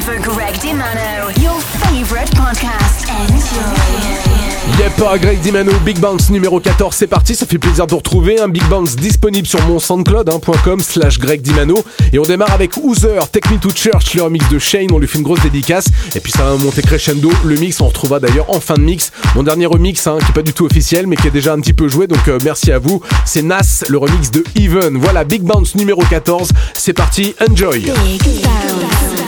for Greg DiMano, your favorite podcast. Enjoy. Yep, Greg Dimano, Big Bounce numéro 14, c'est parti, ça fait plaisir de vous retrouver. Un Big Bounce disponible sur mon soundcloud.com slash Greg Dimano. Et on démarre avec Oother, Take Me to Church, le remix de Shane, on lui fait une grosse dédicace. Et puis ça va monter crescendo. Le mix, on retrouvera d'ailleurs en fin de mix. Mon dernier remix, hein, qui est pas du tout officiel, mais qui est déjà un petit peu joué, donc euh, merci à vous. C'est Nas, le remix de Even. Voilà, Big Bounce numéro 14, c'est parti, enjoy. Big Bounce.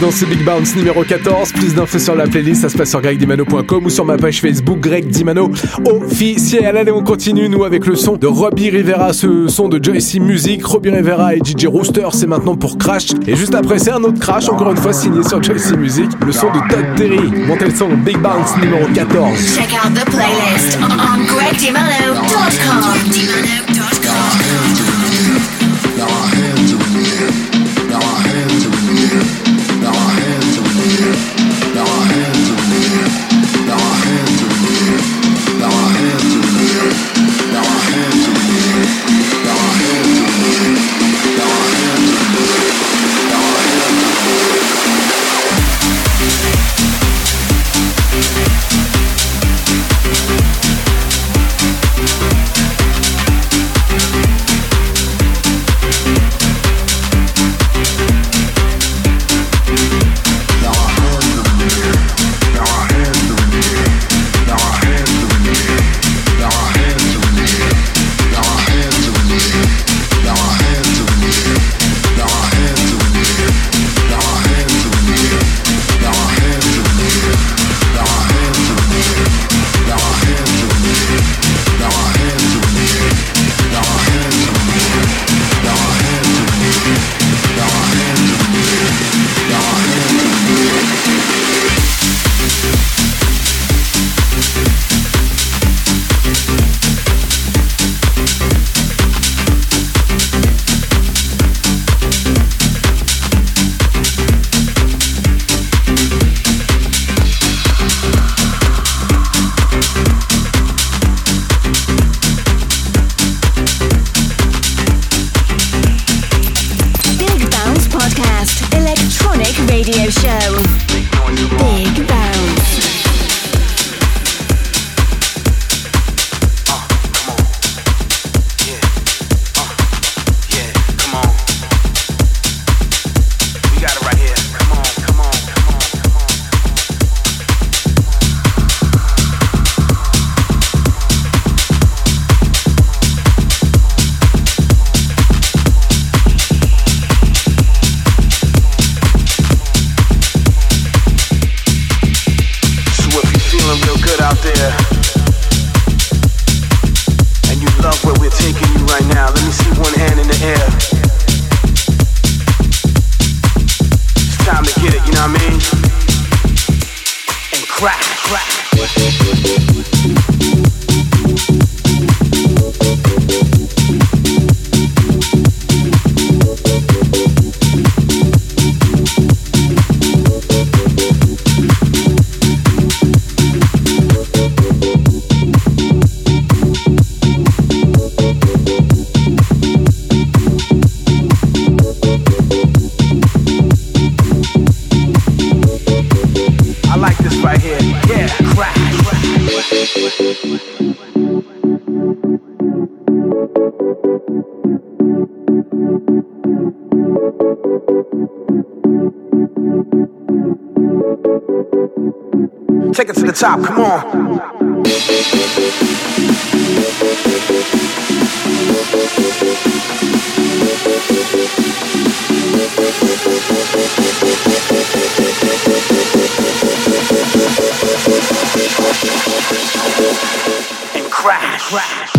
Dans Big Bounce numéro 14. Plus d'infos sur la playlist, ça se passe sur gregdimano.com ou sur ma page Facebook Greg Dimano officiel. Allez, on continue nous avec le son de Robbie Rivera, ce son de Joycey Music. Robbie Rivera et DJ Rooster, c'est maintenant pour Crash. Et juste après, c'est un autre Crash, encore une fois signé sur Joycey Music, le son de Todd Terry. Montez le son Big Bounce numéro 14. Check out the playlist on top, come on. And crash. crash.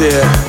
Real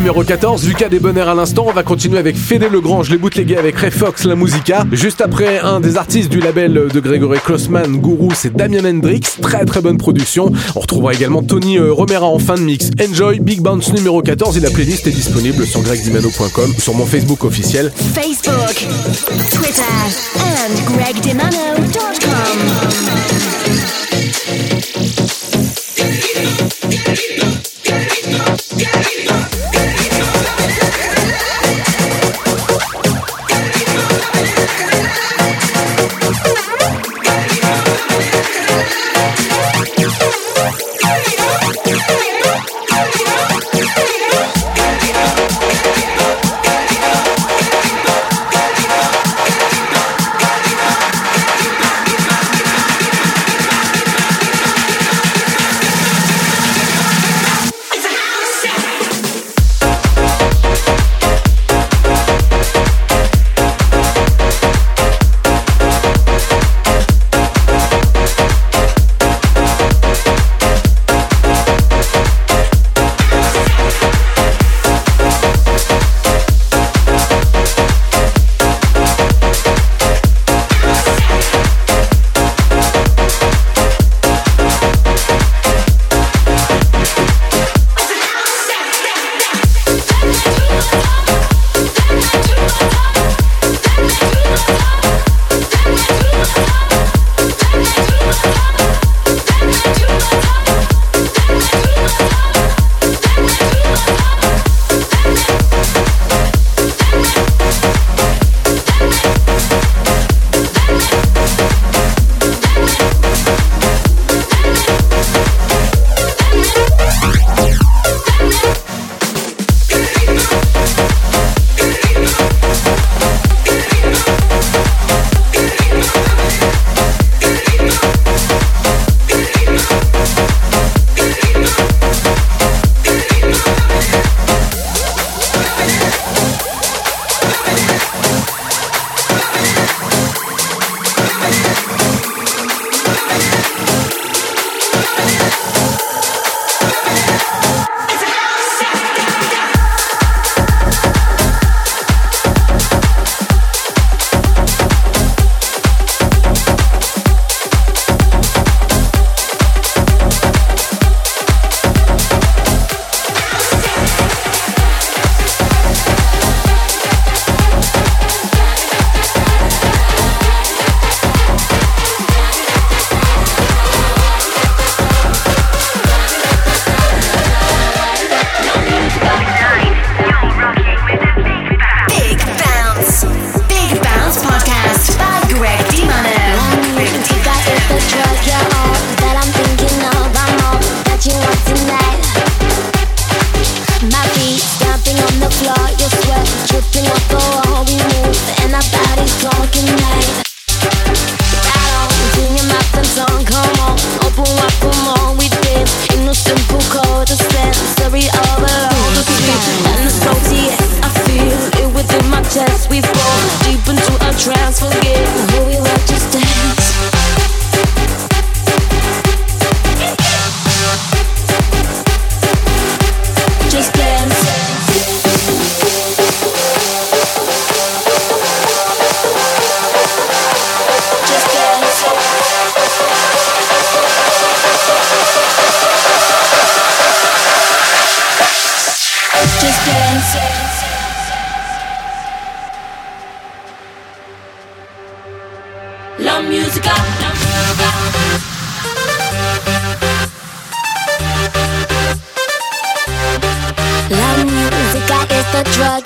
numéro 14. Vu qu'il y a des bonheurs à l'instant, on va continuer avec Fédé Legrange, les bootlegués avec Ray Fox, la musica. Juste après, un des artistes du label de Grégory Klossman, Guru, c'est Damien Hendrix. Très très bonne production. On retrouvera également Tony euh, Romera en fin de mix. Enjoy Big Bounce numéro 14 et la playlist est disponible sur gregdimano.com sur mon Facebook officiel. Facebook, Twitter, and gregdimano.com.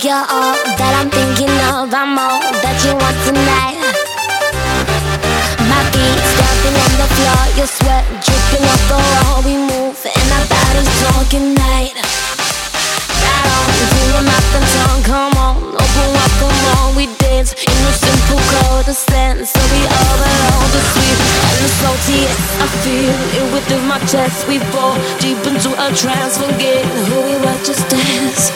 you're all that I'm thinking of. I'm all that you want tonight. My feet stomping on the floor, your sweat dripping off the wall. We move and our bodies talking night. Tongue, come on, open up, come on. We dance in a simple the sense, so we overload the sweet and the salty. I feel it within my chest. We fall deep into a trance, forget who we were, just dance.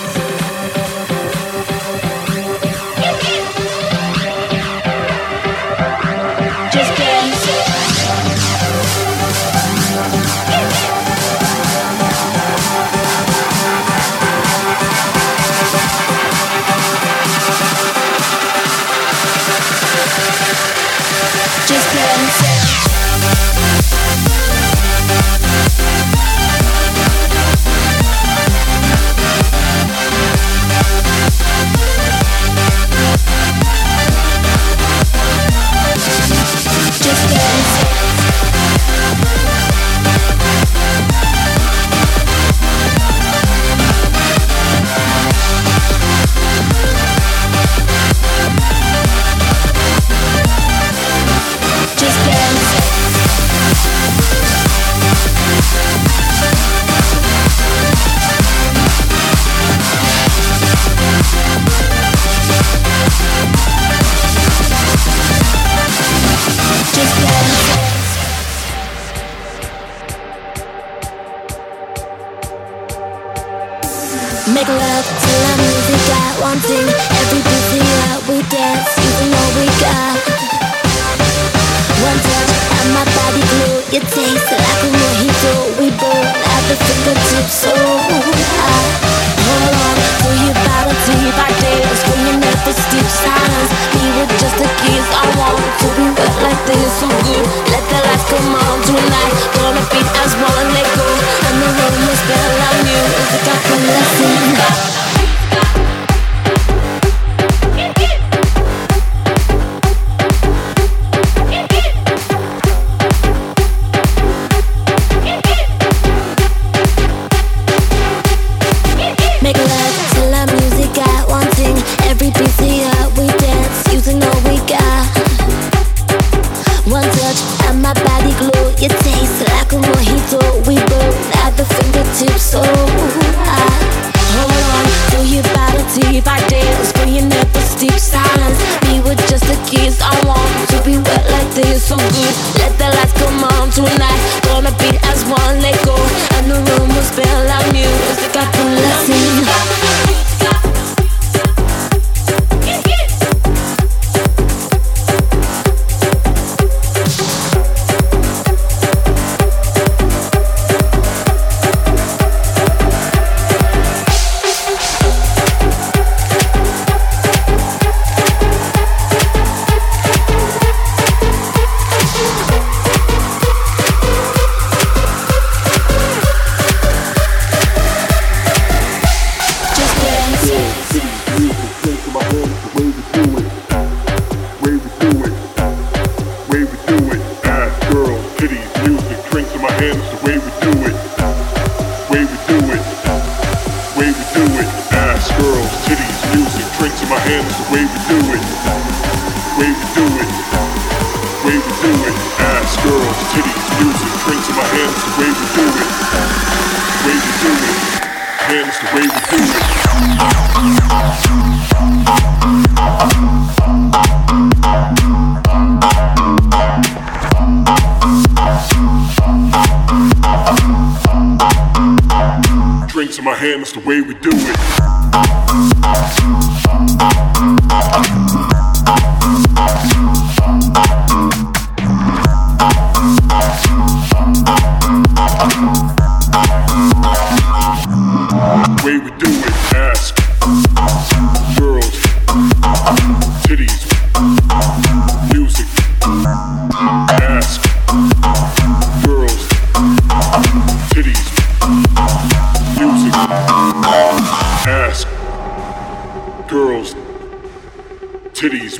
titties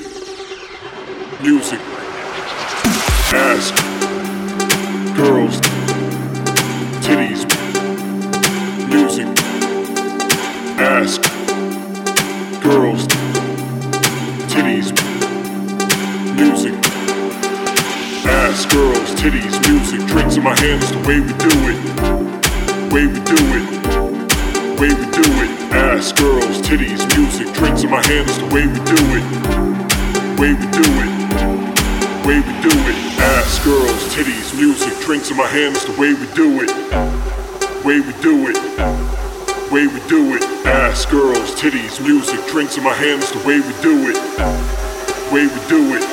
music. Ass. Girls. Titties music. Ass. Girls. Titties music. Ass. Girls. Titties music. Drinks in my hands the way we do it. Way we do it titties, music, drinks in my hand is the way we do it. Way we do it. Way we do it. Ass, girls, titties, music, drinks in my hand is the way we do it. Way we do it. Way we do it. Ass, girls, titties, music, drinks in my hand is the way we do it. Way we do it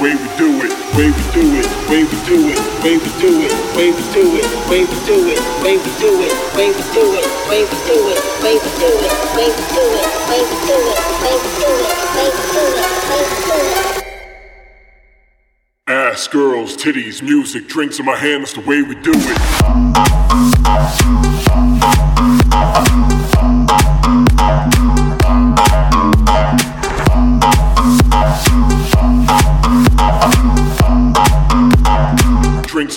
way we do it, way we do it, way we do it, way we do it, way we do it, way we do it, way we do it, way we do it, way we do it, way we do it, way we do it, way we do it, way we do it, way we do it, way we do it. Ass, girls, titties, music, drinks in my hand, that's the way we do it.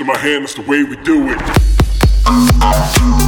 in my hand, that's the way we do it.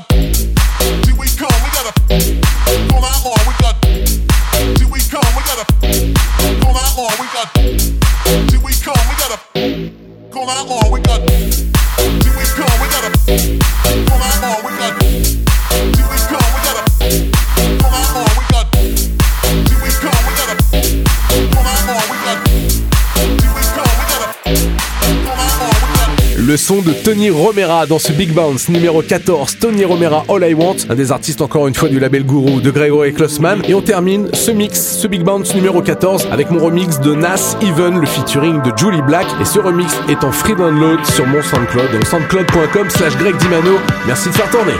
up. de Tony Romera dans ce Big Bounce numéro 14. Tony Romera All I Want, un des artistes encore une fois du label Guru de Gregory Klossman. Et on termine ce mix, ce Big Bounce numéro 14 avec mon remix de Nas Even, le featuring de Julie Black. Et ce remix est en free download sur mon SoundCloud, soundcloud.com slash Greg Dimano. Merci de faire tourner.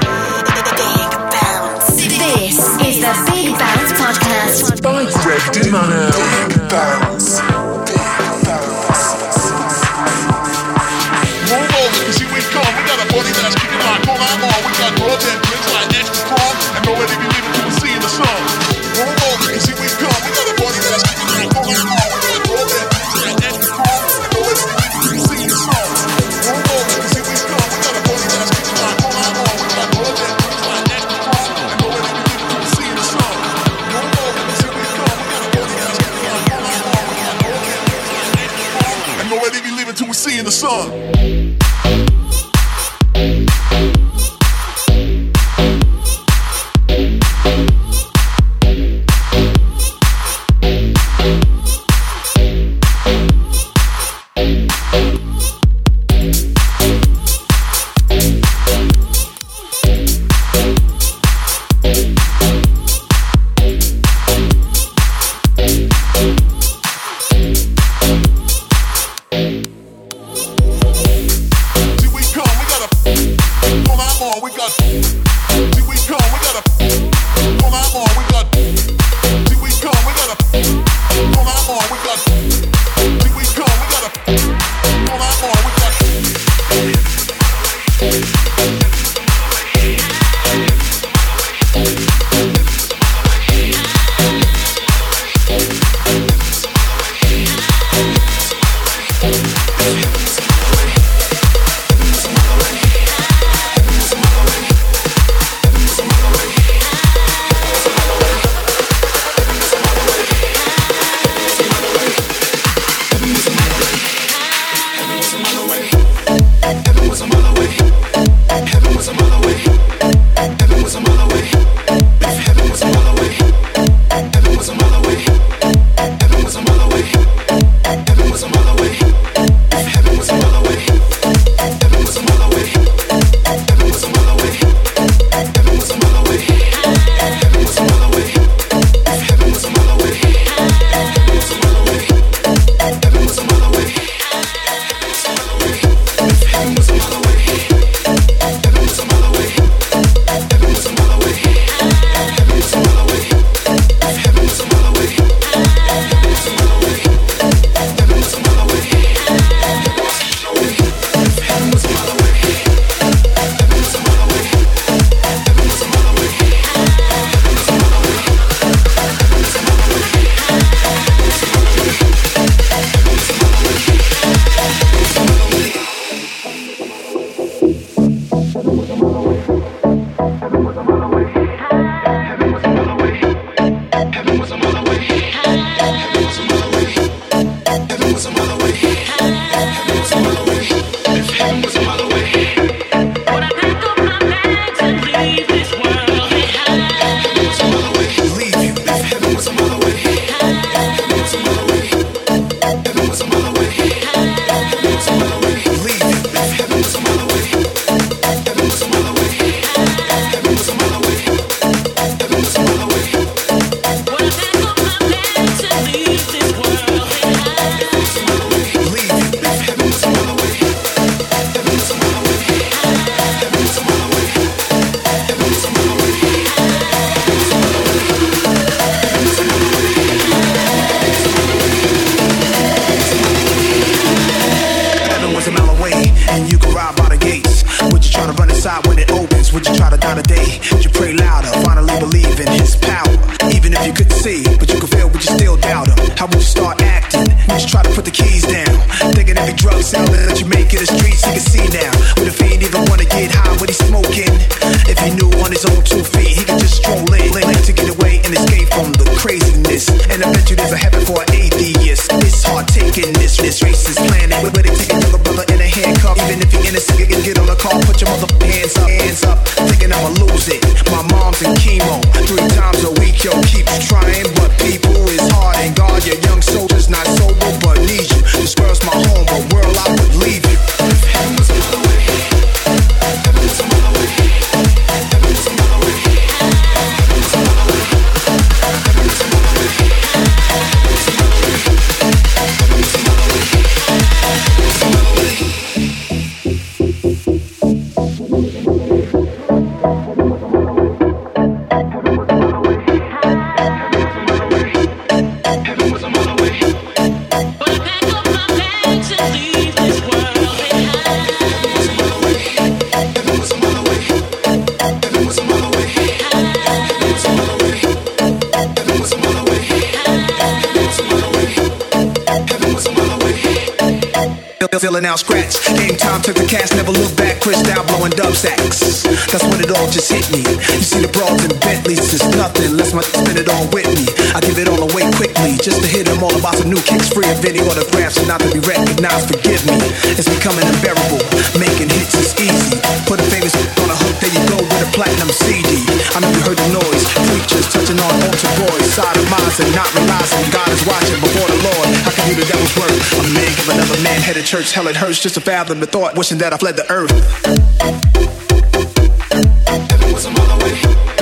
put the keys. That's when it all just hit me. You see the broads and Bentleys, just nothing. Let's my spin it all with me. I give it all away quickly, just to hit them all about some new kicks, free of video autographs, and not to be recognized. Forgive me, it's becoming unbearable. Making hits is easy. Put a famous on a hook, there you go with a platinum CD. I know you heard the noise. Preachers touching on altar boys, sodomizing, not realizing God is watching before the Lord. I can do the devil's work? I'm a man give another man head headed church. Hell, it hurts just to fathom the thought, wishing that I fled the earth. A mile away.